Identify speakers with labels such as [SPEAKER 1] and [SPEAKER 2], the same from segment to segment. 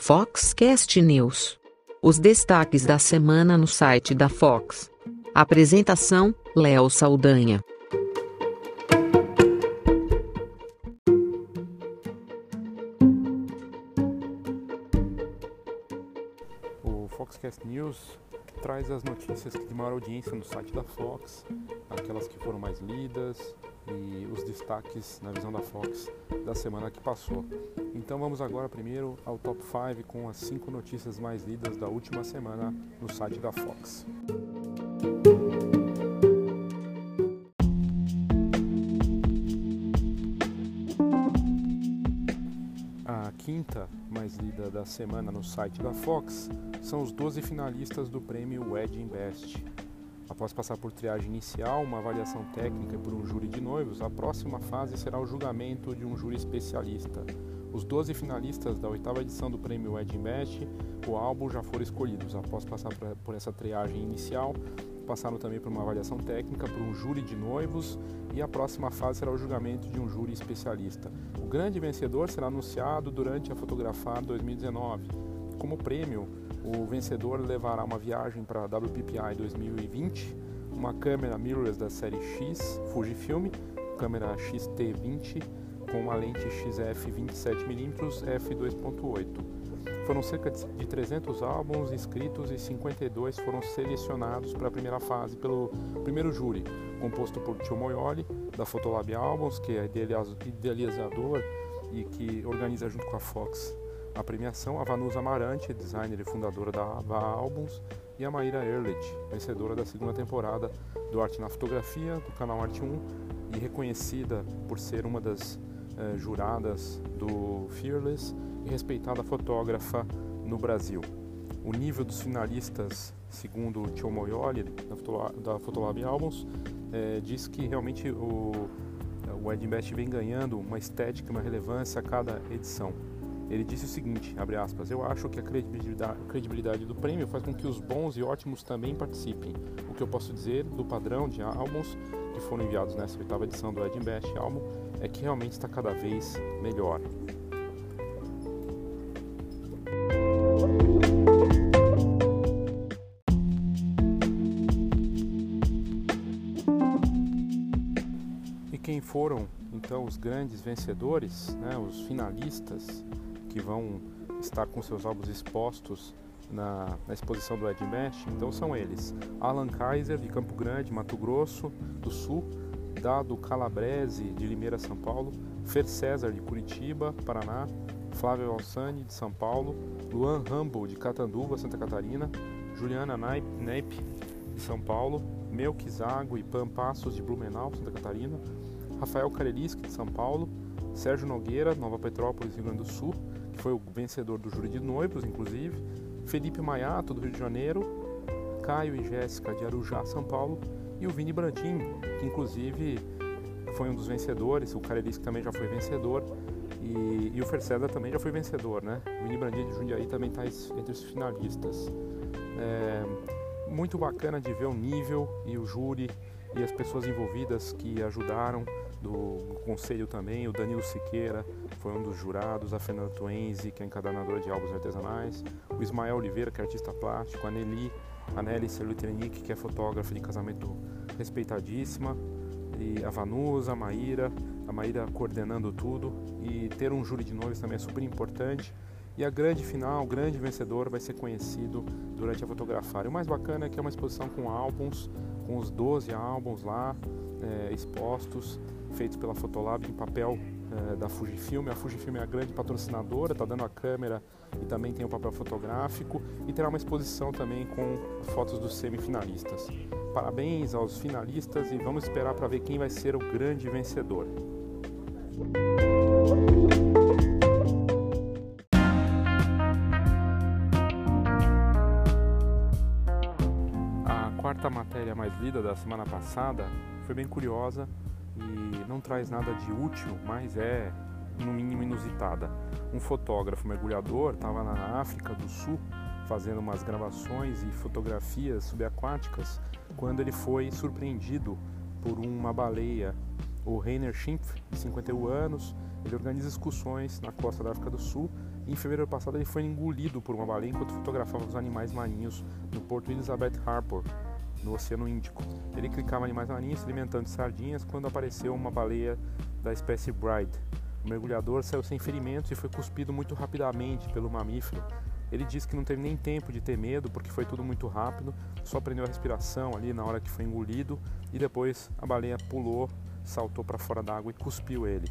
[SPEAKER 1] Foxcast News. Os destaques da semana no site da Fox. Apresentação: Léo Saldanha.
[SPEAKER 2] O Foxcast News traz as notícias de maior audiência no site da Fox, aquelas que foram mais lidas e os destaques na visão da Fox da semana que passou. Então vamos agora primeiro ao top 5 com as 5 notícias mais lidas da última semana no site da Fox. A quinta mais lida da semana no site da Fox são os 12 finalistas do prêmio Wedding Best. Após passar por triagem inicial, uma avaliação técnica por um júri de noivos, a próxima fase será o julgamento de um júri especialista. Os 12 finalistas da oitava edição do prêmio Wedding Best, o álbum já foram escolhidos. Após passar por essa triagem inicial, passaram também por uma avaliação técnica, por um júri de noivos e a próxima fase será o julgamento de um júri especialista. O grande vencedor será anunciado durante a Fotografar 2019. Como prêmio, o vencedor levará uma viagem para a WPPI 2020, uma câmera mirrorless da série X Fujifilm, câmera XT20 com uma lente XF 27mm f2.8 foram cerca de 300 álbuns inscritos e 52 foram selecionados para a primeira fase pelo primeiro júri, composto por Tio Moioli, da Fotolab Albums, que é idealizador e que organiza junto com a Fox a premiação, a Vanusa Amarante, designer e fundadora da Ava Albums, e a Maíra Erlich, vencedora da segunda temporada do Arte na Fotografia, do canal Arte 1, e reconhecida por ser uma das eh, juradas do Fearless respeitada fotógrafa no Brasil. O nível dos finalistas, segundo o Tio Moioli, da Fotolab Albums, é, diz que realmente o, o vem ganhando uma estética, uma relevância a cada edição. Ele disse o seguinte, abre aspas, eu acho que a credibilidade, credibilidade do prêmio faz com que os bons e ótimos também participem. O que eu posso dizer do padrão de álbuns que foram enviados nessa oitava edição do Ed Best álbum é que realmente está cada vez melhor. Então os grandes vencedores, né, os finalistas que vão estar com seus álbuns expostos na, na exposição do Ed Mesh, então são eles: Alan Kaiser de Campo Grande, Mato Grosso do Sul, Dado Calabrese de Limeira, São Paulo, Fer César de Curitiba, Paraná, Flávio Alsani de São Paulo, Luan Rambo de Catanduva, Santa Catarina, Juliana Neip de São Paulo, Melquizago e Pampassos de Blumenau, Santa Catarina, Rafael Kareliski, de São Paulo, Sérgio Nogueira, Nova Petrópolis, Rio Grande do Sul, que foi o vencedor do júri de noivos, inclusive, Felipe Maiato, do Rio de Janeiro, Caio e Jéssica, de Arujá, São Paulo, e o Vini Brandim, que inclusive foi um dos vencedores, o Kareliski também já foi vencedor, e, e o Ferceda também já foi vencedor, né? O Vini Brandim de Jundiaí também está entre os finalistas. É, muito bacana de ver o nível e o júri e as pessoas envolvidas que ajudaram do conselho também, o Danilo Siqueira foi um dos jurados, a Fernanda Tuenzi, que é encadenadora de álbuns artesanais, o Ismael Oliveira, que é artista plástico, a Nelly, a Nelly Selutrenik, que é fotógrafa de casamento respeitadíssima, e a Vanusa, a Maíra, a Maíra coordenando tudo, e ter um júri de noivos também é super importante. E a grande final, o grande vencedor vai ser conhecido durante a fotografar. E o mais bacana é que é uma exposição com álbuns, com os 12 álbuns lá é, expostos, feitos pela Fotolab em papel é, da Fujifilm. A Fujifilm é a grande patrocinadora, está dando a câmera e também tem o papel fotográfico e terá uma exposição também com fotos dos semifinalistas. Parabéns aos finalistas e vamos esperar para ver quem vai ser o grande vencedor. Lida da semana passada foi bem curiosa e não traz nada de útil, mas é no mínimo inusitada. Um fotógrafo mergulhador estava na África do Sul fazendo umas gravações e fotografias subaquáticas quando ele foi surpreendido por uma baleia o Rainer Schimpf, de 51 anos, ele organiza excursões na costa da África do Sul. Em fevereiro passado ele foi engolido por uma baleia enquanto fotografava os animais marinhos no porto Elizabeth Harbour, no Oceano Índico. Ele clicava animais marinhos se alimentando de sardinhas quando apareceu uma baleia da espécie Bride. O mergulhador saiu sem ferimentos e foi cuspido muito rapidamente pelo mamífero. Ele disse que não teve nem tempo de ter medo porque foi tudo muito rápido, só prendeu a respiração ali na hora que foi engolido e depois a baleia pulou saltou para fora d'água e cuspiu ele.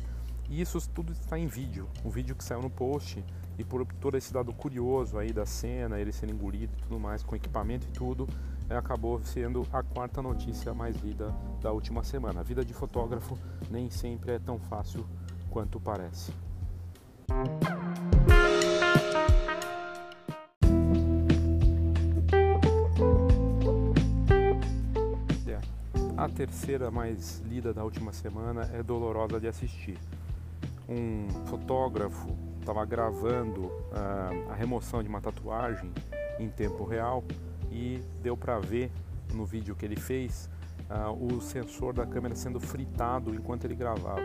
[SPEAKER 2] E isso tudo está em vídeo, um vídeo que saiu no post e por todo esse dado curioso aí da cena, ele sendo engolido e tudo mais, com equipamento e tudo, acabou sendo a quarta notícia mais lida da última semana. A vida de fotógrafo nem sempre é tão fácil quanto parece. A terceira mais lida da última semana é dolorosa de assistir. Um fotógrafo estava gravando uh, a remoção de uma tatuagem em tempo real e deu para ver no vídeo que ele fez uh, o sensor da câmera sendo fritado enquanto ele gravava.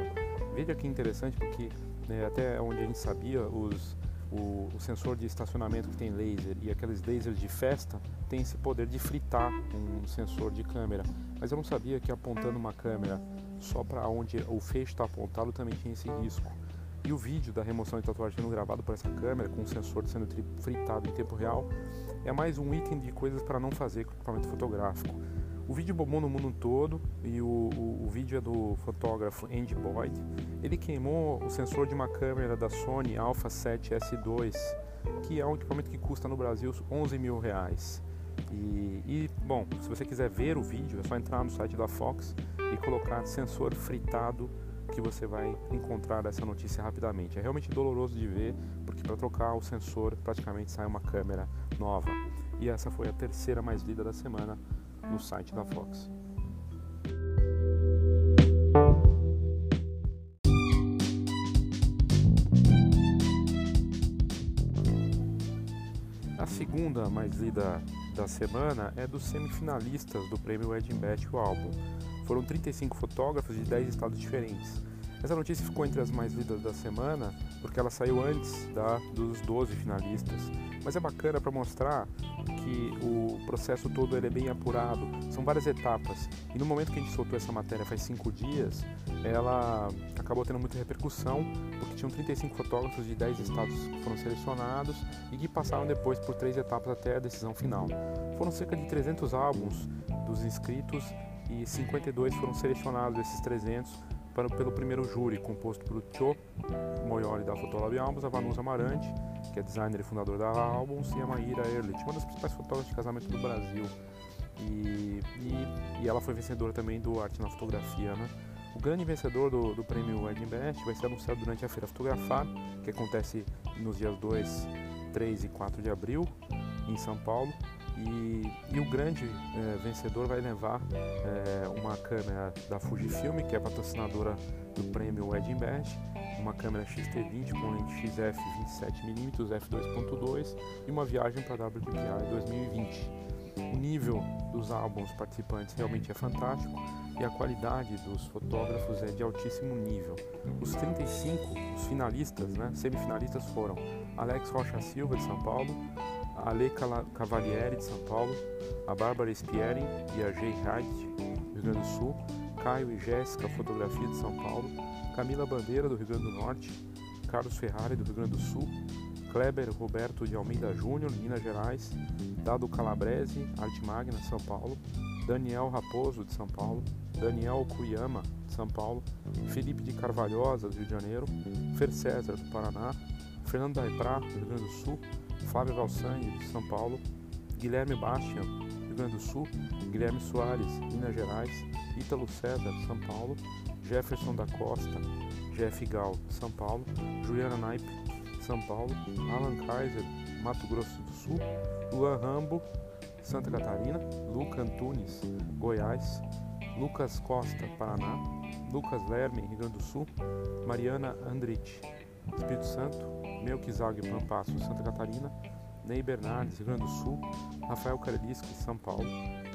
[SPEAKER 2] Veja que interessante porque né, até onde a gente sabia os o, o, sensor de estacionamento que tem laser e aqueles lasers de festa tem esse poder de fritar um sensor de câmera. Mas eu não sabia que apontando uma câmera só para onde o feixe está apontado também tinha esse risco. E o vídeo da remoção de tatuagem sendo gravado por essa câmera, com o sensor sendo fritado em tempo real, é mais um item de coisas para não fazer com equipamento fotográfico. O vídeo bombou no mundo todo e o, o, o, vídeo é do fotógrafo Andy Boyd. Ele queimou o sensor de uma câmera da Sony Alpha 7S2, que é um equipamento que custa no Brasil 11 mil reais. E, e, bom, se você quiser ver o vídeo, é só entrar no site da Fox e colocar sensor fritado que você vai encontrar essa notícia rapidamente. É realmente doloroso de ver, porque para trocar o sensor praticamente sai uma câmera nova. E essa foi a terceira mais lida da semana no site da Fox. A segunda mais lida da semana é dos semifinalistas do prêmio Edinburgh o álbum. Foram 35 fotógrafos de 10 estados diferentes. Essa notícia ficou entre as mais lidas da semana porque ela saiu antes da, dos 12 finalistas. Mas é bacana para mostrar que o processo todo ele é bem apurado, são várias etapas. E no momento que a gente soltou essa matéria faz cinco dias, ela acabou tendo muita repercussão, porque tinham 35 fotógrafos de 10 estados que foram selecionados e que passaram depois por três etapas até a decisão final. Foram cerca de 300 álbuns dos inscritos e 52 foram selecionados desses 300 para, pelo primeiro júri, composto por Cho Moyoli da Fotolab Albums, a Vanusa Amarante, que é designer e fundador da Albums, e a Maíra Erlich, uma das principais fotógrafas de casamento do Brasil. E, e, e, ela foi vencedora também do Arte na Fotografia. Né? O grande vencedor do, do prêmio Edinbest vai ser anunciado durante a Feira Fotografar, que acontece nos dias 2, 3 e 4 de abril, em São Paulo. E, e o grande é, vencedor vai levar é, uma câmera da Fujifilm, que é patrocinadora do prêmio Edinburgh, uma câmera XT20 com lente XF 27mm f2.2 e uma viagem para a WPI 2020. O nível dos álbuns participantes realmente é fantástico e a qualidade dos fotógrafos é de altíssimo nível. Os 35, os finalistas, né, semifinalistas foram Alex Rocha Silva de São Paulo, a Ale Cavalieri de São Paulo, a Bárbara Spiering e a Jay Hyde, do Rio Grande do Sul, Caio e Jéssica Fotografia de São Paulo, Camila Bandeira do Rio Grande do Norte, Carlos Ferrari do Rio Grande do Sul, Kleber Roberto de Almeida Júnior, Minas Gerais, Dado Calabrese, Arte Magna, São Paulo, Daniel Raposo de São Paulo, Daniel Cuyama de São Paulo, Felipe de Carvalhosa do Rio de Janeiro, Fer César do Paraná, Fernando Daiprá do Rio Grande do Sul, Flávio Valsangue, de São Paulo, Guilherme Bastian, Rio Grande do Sul, Guilherme Soares, Minas Gerais, Ítalo César, São Paulo, Jefferson da Costa, Jeff Gal, São Paulo, Juliana Naipe, São Paulo, Alan Kaiser, Mato Grosso do Sul, Luan Rambo, Santa Catarina, Luca Antunes, Goiás, Lucas Costa, Paraná, Lucas Lerme, Rio Grande do Sul, Mariana Andrich, Espírito Santo, Melquizag Pampasso, Santa Catarina, Ney Bernardes, Rio Grande do Sul, Rafael Kareliski, São Paulo,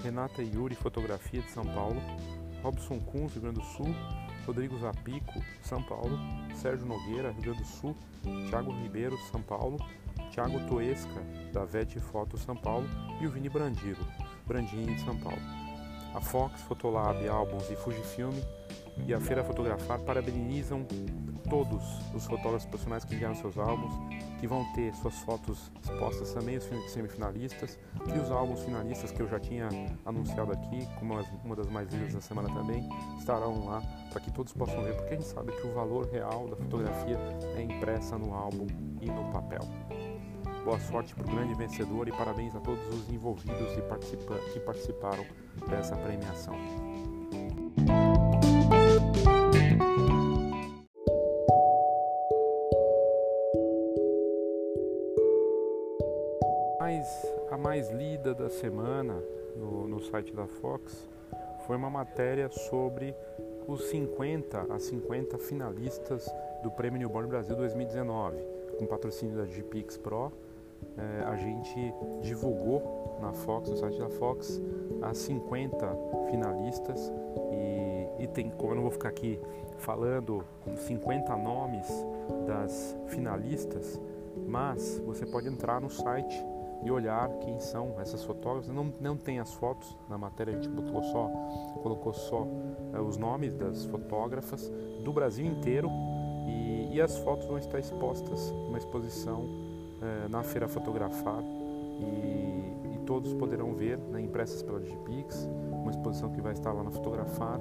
[SPEAKER 2] Renata Yuri, Fotografia de São Paulo, Robson Kunz, Rio Grande do Sul, Rodrigo Zapico, São Paulo, Sérgio Nogueira, Rio Grande do Sul, Thiago Ribeiro, São Paulo, Thiago Toesca, da VET Foto São Paulo e o Vini Brandiro, Brandini de São Paulo. A Fox, Fotolab, Álbuns e Fujifilm e a Feira Fotografar parabenizam todos os fotógrafos profissionais que enviaram seus álbuns, que vão ter suas fotos expostas também, os semifinalistas, e os álbuns finalistas que eu já tinha anunciado aqui, como uma das mais lidas da semana também, estarão lá para que todos possam ver, porque a gente sabe que o valor real da fotografia é impressa no álbum e no papel. Boa sorte para o grande vencedor e parabéns a todos os envolvidos e participa que participaram dessa premiação. Da semana no, no site da Fox foi uma matéria sobre os 50 a 50 finalistas do Prêmio Newborn Brasil 2019, com patrocínio da GPX Pro. É, a gente divulgou na Fox, no site da Fox, as 50 finalistas e, e tem, como eu não vou ficar aqui falando 50 nomes das finalistas, mas você pode entrar no site e olhar quem são essas fotógrafas. Não, não tem as fotos na matéria, a gente botou só, colocou só é, os nomes das fotógrafas do Brasil inteiro e, e, as fotos vão estar expostas numa exposição é, na Feira Fotografar e, e, todos poderão ver, né, impressas pela Digipix, uma exposição que vai estar lá na Fotografar,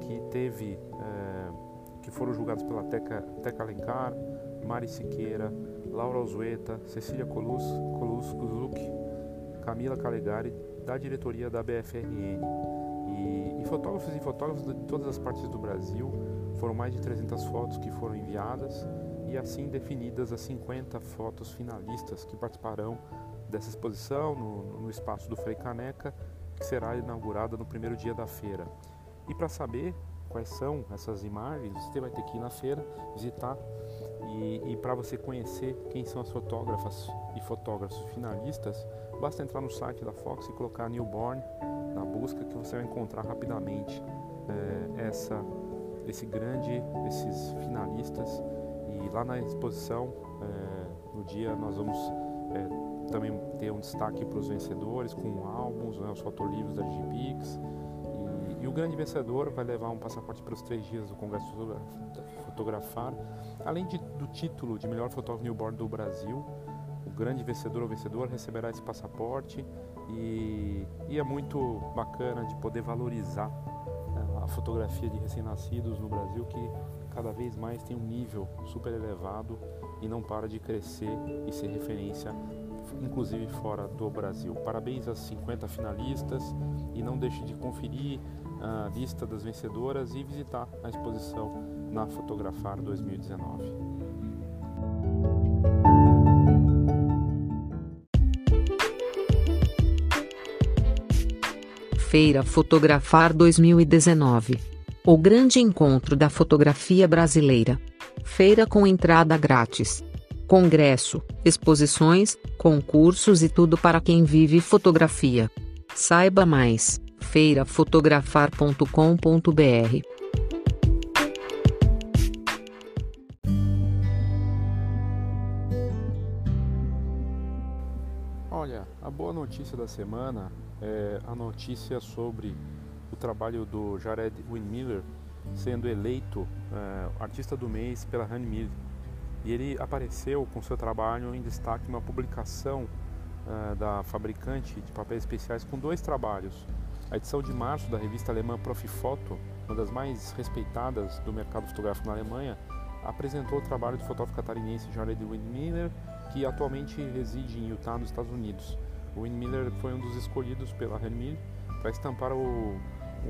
[SPEAKER 2] que teve, é, que foram julgados pela Teca, Teca Alencar, Mari Siqueira, Laura Alzueta, Cecília Colus, Colus Camila Calegari, da diretoria da BFRN. E, e fotógrafos e fotógrafos de todas as partes do Brasil, foram mais de 300 fotos que foram enviadas e assim definidas as 50 fotos finalistas que participarão dessa exposição no, no espaço do Frei Caneca, que será inaugurada no primeiro dia da feira. E para saber quais são essas imagens, você vai ter que ir na feira, visitar e, e para você conhecer quem são as fotógrafas e fotógrafos finalistas, basta entrar no site da Fox e colocar Newborn na busca que você vai encontrar rapidamente é, essa, esse grande, esses finalistas. E lá na exposição, é, no dia, nós vamos é, também ter um destaque para os vencedores com álbuns, né, os fotolivros da o grande vencedor vai levar um passaporte para os três dias do Congresso Fotografar, além de, do título de melhor fotógrafo newborn do Brasil. O grande vencedor ou vencedor receberá esse passaporte e, e é muito bacana de poder valorizar né, a fotografia de recém-nascidos no Brasil, que cada vez mais tem um nível super elevado e não para de crescer e ser referência inclusive fora do Brasil. Parabéns às 50 finalistas e não deixe de conferir a lista das vencedoras e visitar a exposição na Fotografar 2019.
[SPEAKER 1] Feira Fotografar 2019 O grande encontro da fotografia brasileira. Feira com entrada grátis. Congresso, exposições, concursos e tudo para quem vive fotografia. Saiba mais feirafotografar.com.br.
[SPEAKER 2] Olha, a boa notícia da semana é a notícia sobre o trabalho do Jared Winmiller sendo eleito é, artista do mês pela Handmill. E ele apareceu com seu trabalho em destaque numa publicação uh, da fabricante de papéis especiais com dois trabalhos. A edição de março da revista alemã Profifoto, uma das mais respeitadas do mercado fotográfico na Alemanha, apresentou o trabalho do fotógrafo catarinense Jared Windmiller, que atualmente reside em Utah, nos Estados Unidos. O Windmiller foi um dos escolhidos pela Renmil para estampar o,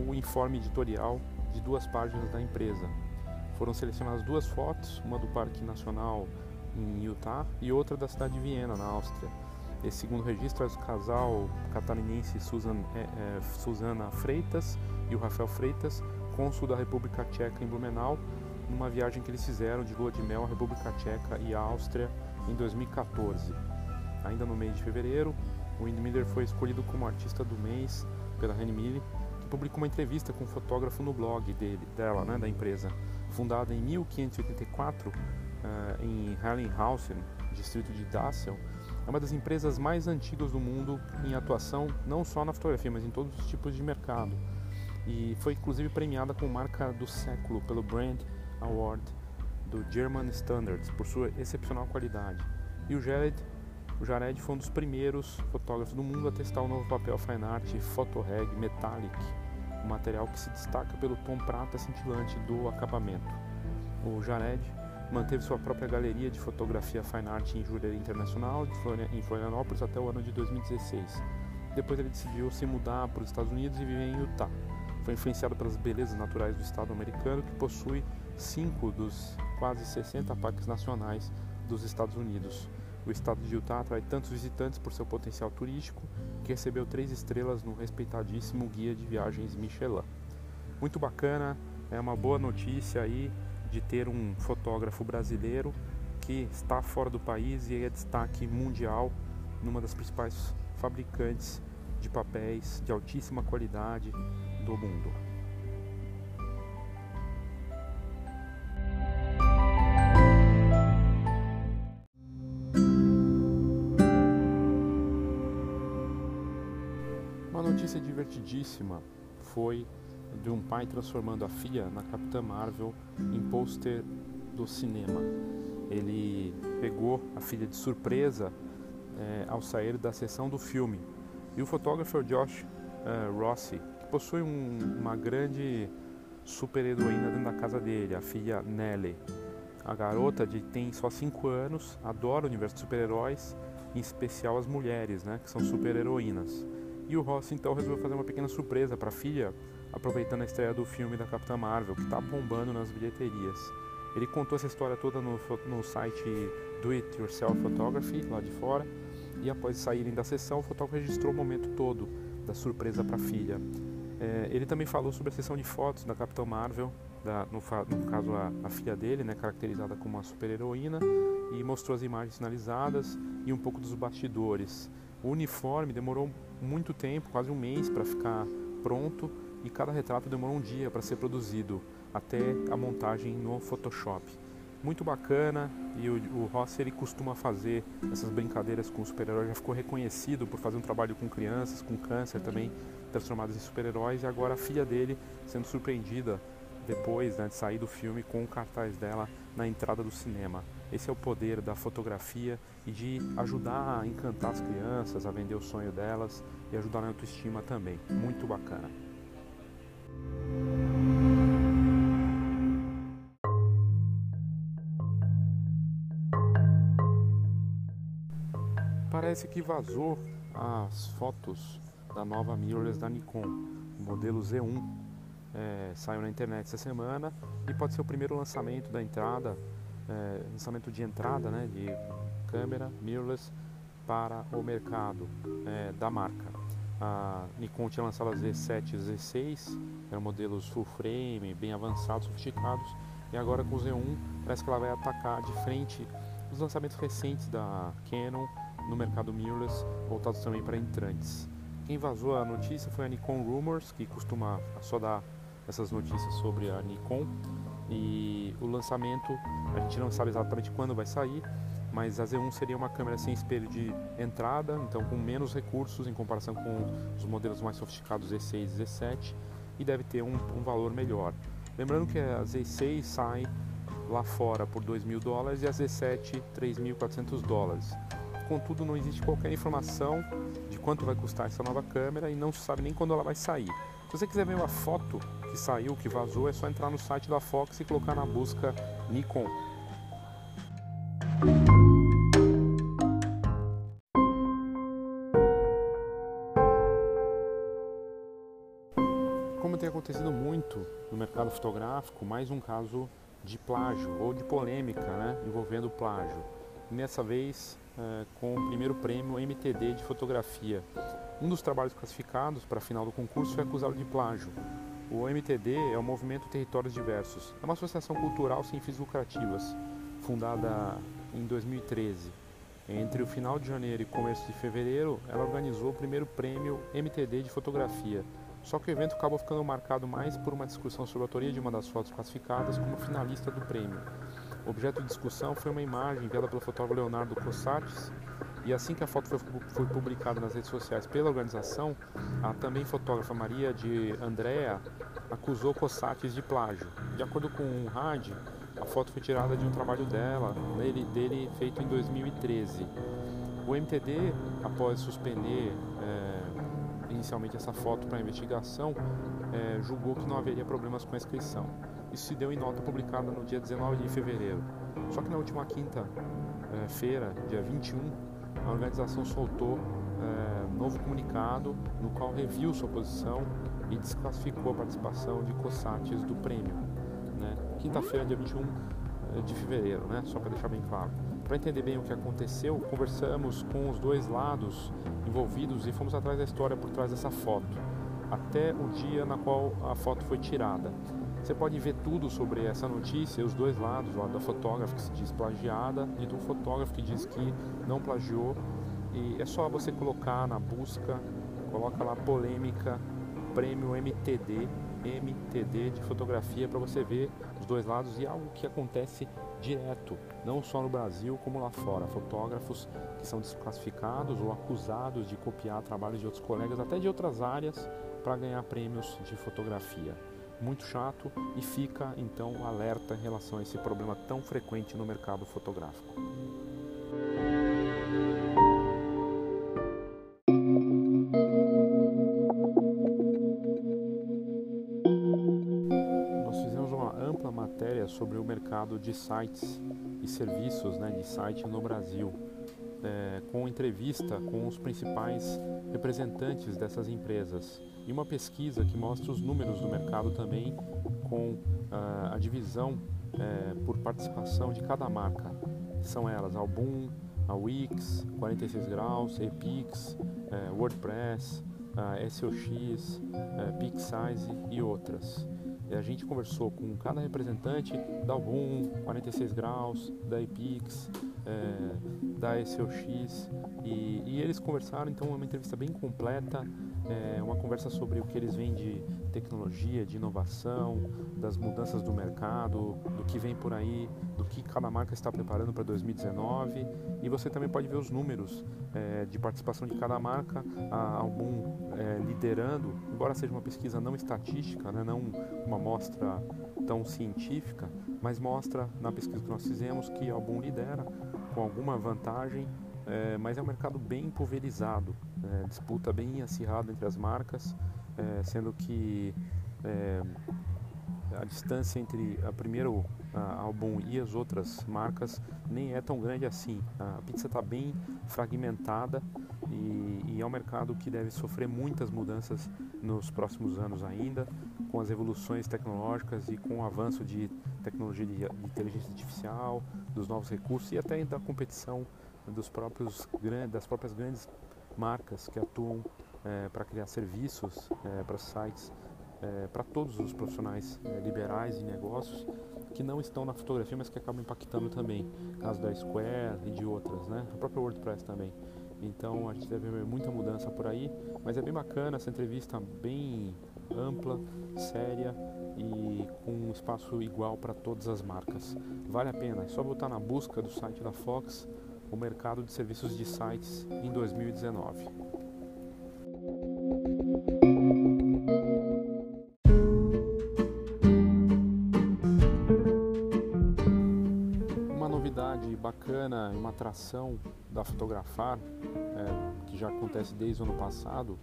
[SPEAKER 2] o informe editorial de duas páginas da empresa. Foram selecionadas duas fotos, uma do Parque Nacional em Utah e outra da cidade de Viena, na Áustria. Esse segundo registro é do casal catarinense Susan, é, é, Susana Freitas e o Rafael Freitas, cônsul da República Tcheca em Blumenau, numa viagem que eles fizeram de lua de mel à República Tcheca e à Áustria em 2014. Ainda no mês de fevereiro, o Windmiller foi escolhido como artista do mês pela Renmille, que publicou uma entrevista com um fotógrafo no blog dele, dela, né, da empresa, fundada em 1584 uh, em Herrenhausen, distrito de Dassel. É uma das empresas mais antigas do mundo em atuação não só na fotografia, mas em todos os tipos de mercado. E foi inclusive premiada com marca do século pelo Brand Award do German Standards por sua excepcional qualidade. E o Jared, o Jared foi um dos primeiros fotógrafos do mundo a testar o novo papel Fine Art Photoreg Metallic, um material que se destaca pelo tom prata cintilante do acabamento. O Jared manteve sua própria galeria de fotografia Fine Art em Jurerê Internacional em Florianópolis até o ano de 2016. Depois ele decidiu se mudar para os Estados Unidos e viver em Utah. Foi influenciado pelas belezas naturais do estado americano, que possui cinco dos quase 60 parques nacionais dos Estados Unidos. O estado de Utah atrai tantos visitantes por seu potencial turístico que recebeu três estrelas no respeitadíssimo guia de viagens Michelin. Muito bacana, é uma boa notícia aí de ter um fotógrafo brasileiro que está fora do país e é destaque mundial numa das principais fabricantes de papéis de altíssima qualidade do mundo. Uma notícia divertidíssima foi de um pai transformando a filha na Capitã Marvel em pôster do cinema. Ele pegou a filha de surpresa é, ao sair da sessão do filme. E o fotógrafo Josh uh, Rossi, que possui um, uma grande super-heroína dentro da casa dele, a filha Nelly. A garota de, tem só 5 anos, adora o universo de super-heróis, em especial as mulheres, né, que são super-heroínas. E o Rossi então resolveu fazer uma pequena surpresa para a filha, aproveitando a estreia do filme da Capitã Marvel, que está bombando nas bilheterias. Ele contou essa história toda no, no site Do It Yourself Photography, lá de fora, e após saírem da sessão, o fotógrafo registrou o momento todo da surpresa para a filha. É, ele também falou sobre a sessão de fotos da Capitã Marvel, da, no, no, caso a, a, filha dele, né, caracterizada como uma super-heroína, e mostrou as imagens finalizadas e um pouco dos bastidores. O uniforme demorou muito tempo, quase um mês, para ficar pronto, e cada retrato demorou um dia para ser produzido, até a montagem no Photoshop. Muito bacana e o, o ele costuma fazer essas brincadeiras com super-heróis, já ficou reconhecido por fazer um trabalho com crianças, com câncer também, transformadas em super-heróis, e agora a filha dele sendo surpreendida depois né, de sair do filme com o cartaz dela na entrada do cinema. Esse é o poder da fotografia e de ajudar a encantar as crianças, a vender o sonho delas e ajudar na autoestima também. Muito bacana. Parece que vazou as fotos da nova mirrorless da Nikon, o modelo Z1. É, saiu na internet essa semana e pode ser o primeiro lançamento da entrada, é, lançamento de entrada né, de câmera mirrorless para o mercado é, da marca. A Nikon tinha lançado a Z7 e Z6, eram modelos full frame, bem avançados, sofisticados, e agora com o Z1 parece que ela vai atacar de frente os lançamentos recentes da Canon no mercado mirrorless, voltados também para entrantes. Quem vazou a notícia foi a Nikon Rumors, que costuma só dar essas notícias sobre a Nikon. E o lançamento, a gente não sabe exatamente quando vai sair, mas a Z1 seria uma câmera sem espelho de entrada, então com menos recursos em comparação com os modelos mais sofisticados Z6 e Z7, e deve ter um, um valor melhor. Lembrando que a Z6 sai lá fora por 2 mil dólares e a Z7 3.400 dólares. Contudo, não existe qualquer informação de quanto vai custar essa nova câmera e não se sabe nem quando ela vai sair. Se você quiser ver uma foto que saiu, que vazou, é só entrar no site da Fox e colocar na busca Nikon. Como tem acontecido muito no mercado fotográfico, mais um caso de plágio ou de polêmica né, envolvendo plágio. Nessa vez, é, com o primeiro prêmio MTD de fotografia. Um dos trabalhos classificados para a final do concurso foi acusado de plágio. O MTD é o Movimento Territórios Diversos. É uma associação cultural sem fins lucrativas, fundada em 2013. Entre o final de janeiro e começo de fevereiro, ela organizou o primeiro prêmio MTD de fotografia, Só que o evento acabou ficando marcado mais por uma discussão sobre a autoria de uma das fotos classificadas como finalista do prêmio. Objeto de discussão foi uma imagem enviada pelo fotógrafo Leonardo Cossates, e assim que a foto foi, foi, publicada nas redes sociais pela organização, a também fotógrafa Maria de Andrea acusou Cossates de plágio. De acordo com o rádio, a foto foi tirada de um trabalho dela, dele, dele feito em 2013. O MTD, após suspender é, inicialmente essa foto para investigação, é, julgou que não haveria problemas com a inscrição. Isso se deu em nota publicada no dia 19 de fevereiro. Só que na última quinta-feira, é, dia 21, a organização soltou é, novo comunicado no qual reviu sua posição e desclassificou a participação de Cossates do prêmio. Né? Quinta-feira, dia 21 é, de fevereiro, né? só para deixar bem claro. Para entender bem o que aconteceu, conversamos com os dois lados envolvidos e fomos atrás da história por trás dessa foto, até o dia na qual a foto foi tirada. Você pode ver tudo sobre essa notícia, os dois lados, o lado da fotógrafa que se diz plagiada e do fotógrafo que diz que não plagiou. E é só você colocar na busca, coloca lá polêmica, prêmio MTD, MTD de fotografia para você ver os dois lados e algo que acontece direto, não só no Brasil como lá fora. Fotógrafos que são desclassificados ou acusados de copiar trabalhos de outros colegas, até de outras áreas, para ganhar prêmios de fotografia muito chato e fica então alerta em relação a esse problema tão frequente no mercado fotográfico. Nós fizemos uma ampla matéria sobre o mercado de sites e serviços né, de site no Brasil. É, com entrevista com os principais representantes dessas empresas e uma pesquisa que mostra os números do mercado também com uh, a divisão uh, por participação de cada marca. São elas Album, a Wix, 46 graus, Epix, uh, WordPress, SOX, PixSize e outras. E a gente conversou com cada representante da Album, 46 graus, da Epix, da SOX e, e eles conversaram, então é uma entrevista bem completa é, uma conversa sobre o que eles veem de tecnologia, de inovação, das mudanças do mercado, do que vem por aí, do que cada marca está preparando para 2019. E você também pode ver os números é, de participação de cada marca, a Album é, liderando, embora seja uma pesquisa não estatística, né, não uma amostra tão científica, mas mostra na pesquisa que nós fizemos que a Album lidera com alguma vantagem é, mas é um mercado bem pulverizado, é, disputa bem acirrada entre as marcas, é, sendo que é, a distância entre a primeiro álbum e as outras marcas nem é tão grande assim. A pizza está bem fragmentada e, e, é um mercado que deve sofrer muitas mudanças nos próximos anos ainda, com as evoluções tecnológicas e com o avanço de tecnologia de, de inteligência artificial, dos novos recursos e até da competição dos próprios, das próprias grandes marcas que atuam é, para criar serviços é, para sites é, para todos os profissionais liberais e negócios que não estão na fotografia, mas que acabam impactando também, caso da Square e de outras, né? A própria WordPress também. Então a gente deve ver muita mudança por aí, mas é bem bacana essa entrevista, bem ampla, séria e com um espaço igual para todas as marcas. Vale a pena, é só botar na busca do site da Fox o mercado de serviços de sites em 2019. Uma novidade bacana, uma atração da Fotografar, é, que já acontece desde o ano passado,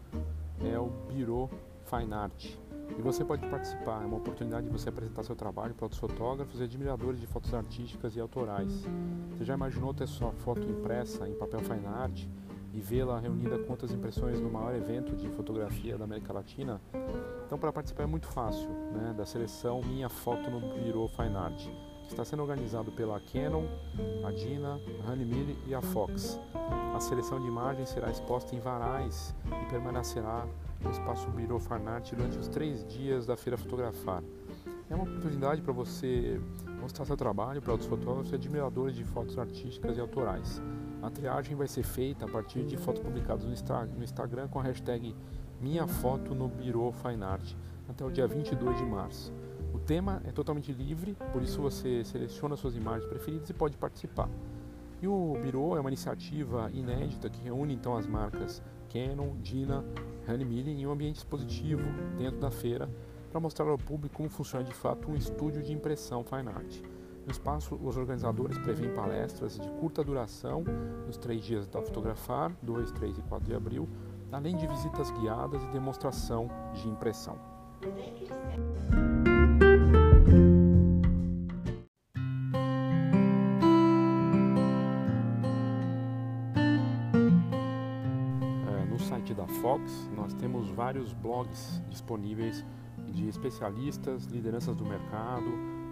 [SPEAKER 2] é o Biro Fine Art e você pode participar, é uma oportunidade de você apresentar seu trabalho para outros fotógrafos e admiradores de fotos artísticas e autorais. Você já imaginou ter sua foto impressa em papel fine art e vê-la reunida com outras impressões no maior evento de fotografia da América Latina? Então, para participar é muito fácil, né, da seleção Minha Foto no Bureau Fine Art, que está sendo organizado pela Canon, a Dina, a Honeymile e a Fox. A seleção de imagens será exposta em varais e permanecerá no espaço Biro Farnart durante os três dias da Feira Fotografar. É uma oportunidade para você mostrar seu trabalho para outros fotógrafos e admiradores de fotos artísticas e autorais. A triagem vai ser feita a partir de fotos publicadas no, Instagram com a hashtag Minha Foto no até o dia 22 de março. O tema é totalmente livre, por isso você seleciona suas imagens preferidas e pode participar. E o Biro é uma iniciativa inédita que reúne então as marcas Canon, Dina, Honey em um ambiente expositivo dentro da feira para mostrar ao público como funciona de fato um estúdio de impressão fine art. No espaço, os organizadores prevêem palestras de curta duração nos três dias da Fotografar, 2, 3 e 4 de abril, além de visitas guiadas e demonstração de impressão. Vários blogs disponíveis de especialistas, lideranças do mercado,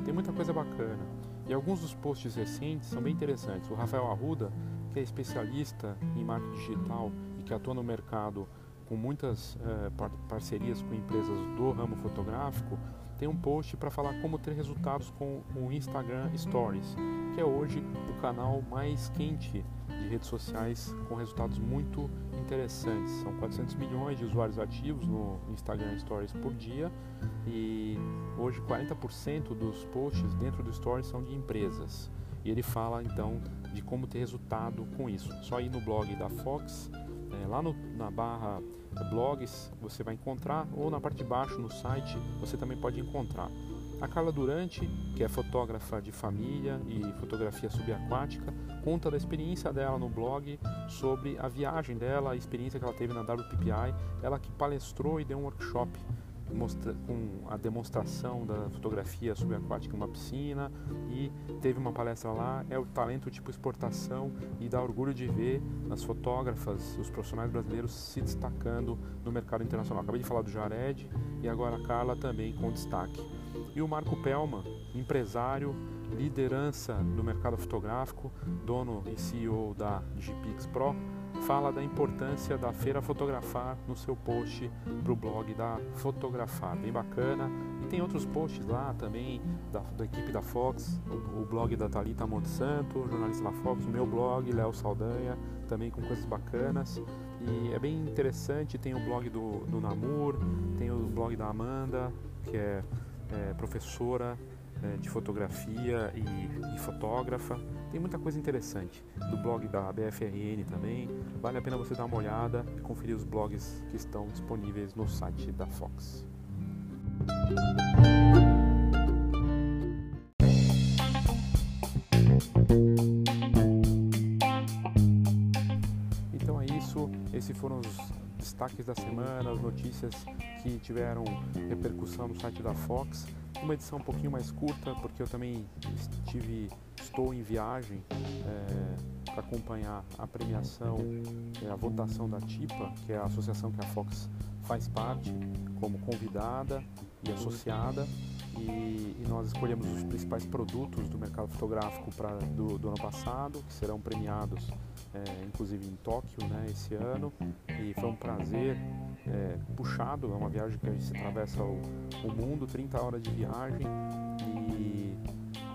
[SPEAKER 2] tem muita coisa bacana. E alguns dos posts recentes são bem interessantes. O Rafael Arruda, que é especialista em marketing digital e que atua no mercado com muitas eh, par parcerias com empresas do ramo fotográfico, tem um post para falar como ter resultados com o Instagram Stories, que é hoje o canal mais quente de redes sociais com resultados muito interessantes. São 400 milhões de usuários ativos no Instagram Stories por dia e hoje 40% dos posts dentro do Stories são de empresas. E ele fala então de como ter resultado com isso. Só ir no blog da Fox, é, lá no, na barra blogs você vai encontrar, ou na parte de baixo no site você também pode encontrar. A Carla Durante, que é fotógrafa de família e fotografia subaquática, conta da experiência dela no blog sobre a viagem dela, a experiência que ela teve na WPPI, ela que palestrou e deu um workshop com a demonstração da fotografia subaquática numa piscina e teve uma palestra lá, é o talento tipo exportação e dá orgulho de ver as fotógrafas, os profissionais brasileiros se destacando no mercado internacional. Acabei de falar do Jared e agora a Carla também com destaque. E o Marco Pelma, empresário, liderança do mercado fotográfico, dono e CEO da Digipix Pro, fala da importância da Feira Fotografar no seu post para o blog da Fotografar, bem bacana. E tem outros posts lá também da, da equipe da Fox, o, blog da Talita Monsanto, jornalista da Fox, meu blog, Léo Saldanha, também com coisas bacanas. E é bem interessante, tem o blog do, do Namur, tem o blog da Amanda, que é, é professora é, de fotografia e, e, fotógrafa. Tem muita coisa interessante. Do blog da BFRN também. Vale a pena você dar uma olhada e conferir os blogs que estão disponíveis no site da Fox. Então é isso. Esses foram os destaques da semana, as notícias que tiveram repercussão no site da Fox uma edição um pouquinho mais curta, porque eu também estive, estou em viagem é, para acompanhar a premiação, é, a votação da TIPA, que é a associação que a Fox faz parte, como convidada e associada. E, e, nós escolhemos os principais produtos do mercado fotográfico pra, do, do ano passado, que serão premiados é, inclusive em Tóquio né, esse ano. E foi um prazer é, puxado, é uma viagem que a gente atravessa o, o mundo, 30 horas de viagem. E,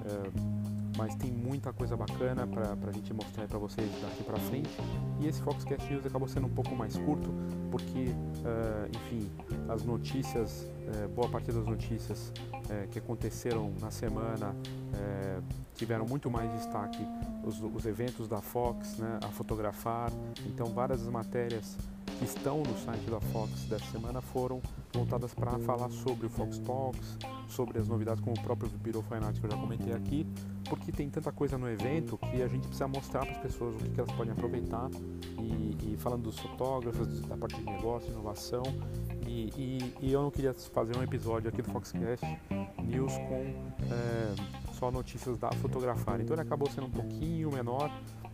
[SPEAKER 2] é, mas tem muita coisa bacana para a gente mostrar para vocês daqui para frente. E esse Foxcast News acabou sendo um pouco mais curto, porque, uh, enfim, as notícias, uh, boa parte das notícias uh, que aconteceram na semana tiveram muito mais destaque os, os, eventos da Fox, né, a fotografar. Então, várias matérias que estão no site da Fox dessa semana foram voltadas para falar sobre o Fox Talks, sobre as novidades como o próprio Bureau Finance que eu já comentei aqui, porque tem tanta coisa no evento que a gente precisa mostrar para as pessoas o que, que, elas podem aproveitar e, e, falando dos fotógrafos, da parte de negócio, inovação e, e, e, eu não queria fazer um episódio aqui do Foxcast News com é, só notícias da fotografar, então ele acabou sendo um pouquinho menor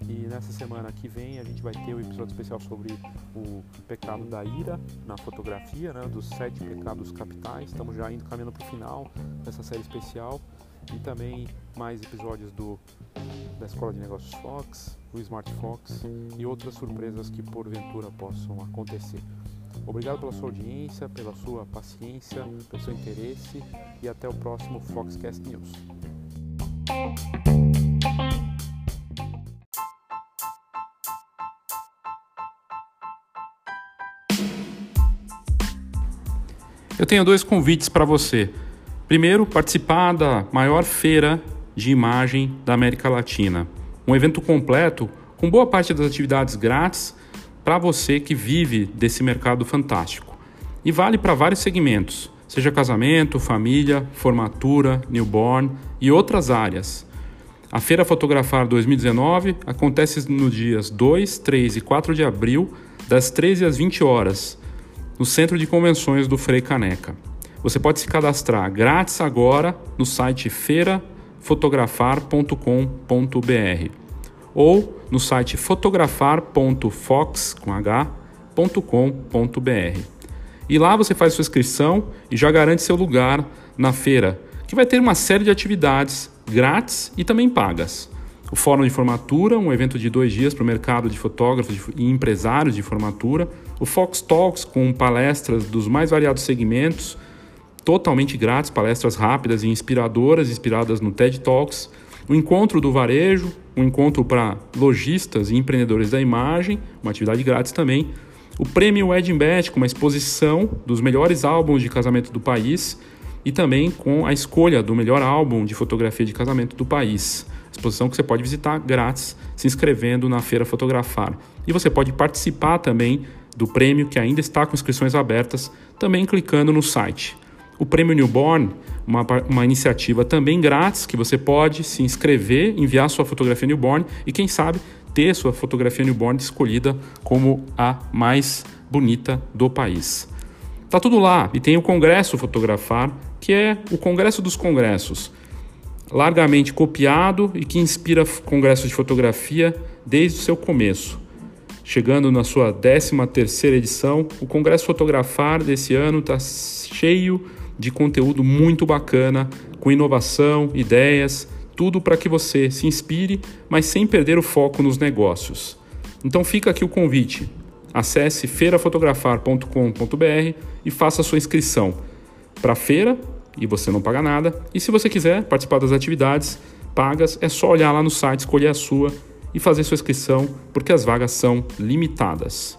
[SPEAKER 2] e nessa semana que vem a gente vai ter o um episódio especial sobre o pecado da ira na fotografia, né, dos sete pecados capitais. Estamos já indo caminhando para o final dessa série especial e também mais episódios do da Escola de Negócios Fox, do Smart Fox e outras surpresas que porventura possam acontecer. Obrigado pela sua audiência, pela sua paciência, pelo seu interesse e até o próximo Foxcast News. Eu tenho dois convites para você. Primeiro, participar da maior feira de imagem da América Latina. Um evento completo com boa parte das atividades grátis para você que vive desse mercado fantástico. E vale para vários segmentos, seja casamento, família, formatura, newborn e outras áreas. A Feira Fotografar 2019 acontece nos dias 2, 3 e 4 de abril, das 13 às 20 horas, no Centro de Convenções do Frei Caneca. Você pode se cadastrar grátis agora no site feirafotografar.com.br ou no site fotografar.fox.com.br. E lá você faz sua inscrição e já garante seu lugar na feira, que vai ter uma série de atividades grátis e também pagas. O Fórum de Formatura, um evento de dois dias para o mercado de fotógrafos e empresários de formatura. O Fox Talks, com palestras dos mais variados segmentos, totalmente grátis, palestras rápidas e inspiradoras, inspiradas no TED Talks. O Encontro do Varejo, um encontro para lojistas e empreendedores da imagem, uma atividade grátis também. O Prêmio Wedding Bet, com uma exposição dos melhores álbuns de casamento do país e também com a escolha do melhor álbum de fotografia de casamento do país. Exposição que você pode visitar grátis se inscrevendo na Feira Fotografar. E você pode participar também do prêmio que ainda está com inscrições abertas, também clicando no site. O Prêmio Newborn, uma, uma iniciativa também grátis que você pode se inscrever, enviar sua fotografia newborn e, quem sabe, ter sua fotografia newborn escolhida como a mais bonita do país. Tá tudo lá e tem o Congresso Fotografar, que é o Congresso dos Congressos, largamente copiado e que inspira congressos de fotografia desde o seu começo. Chegando na sua 13 terceira edição, o Congresso Fotografar desse ano está cheio de conteúdo muito bacana, com inovação, ideias, tudo para que você se inspire, mas sem perder o foco nos negócios. Então fica aqui o convite. Acesse feirafotografar.com.br e faça sua inscrição para a feira e você não paga nada. E se você quiser participar das atividades pagas, é só olhar lá no site, escolher a sua e fazer sua inscrição, porque as vagas são limitadas.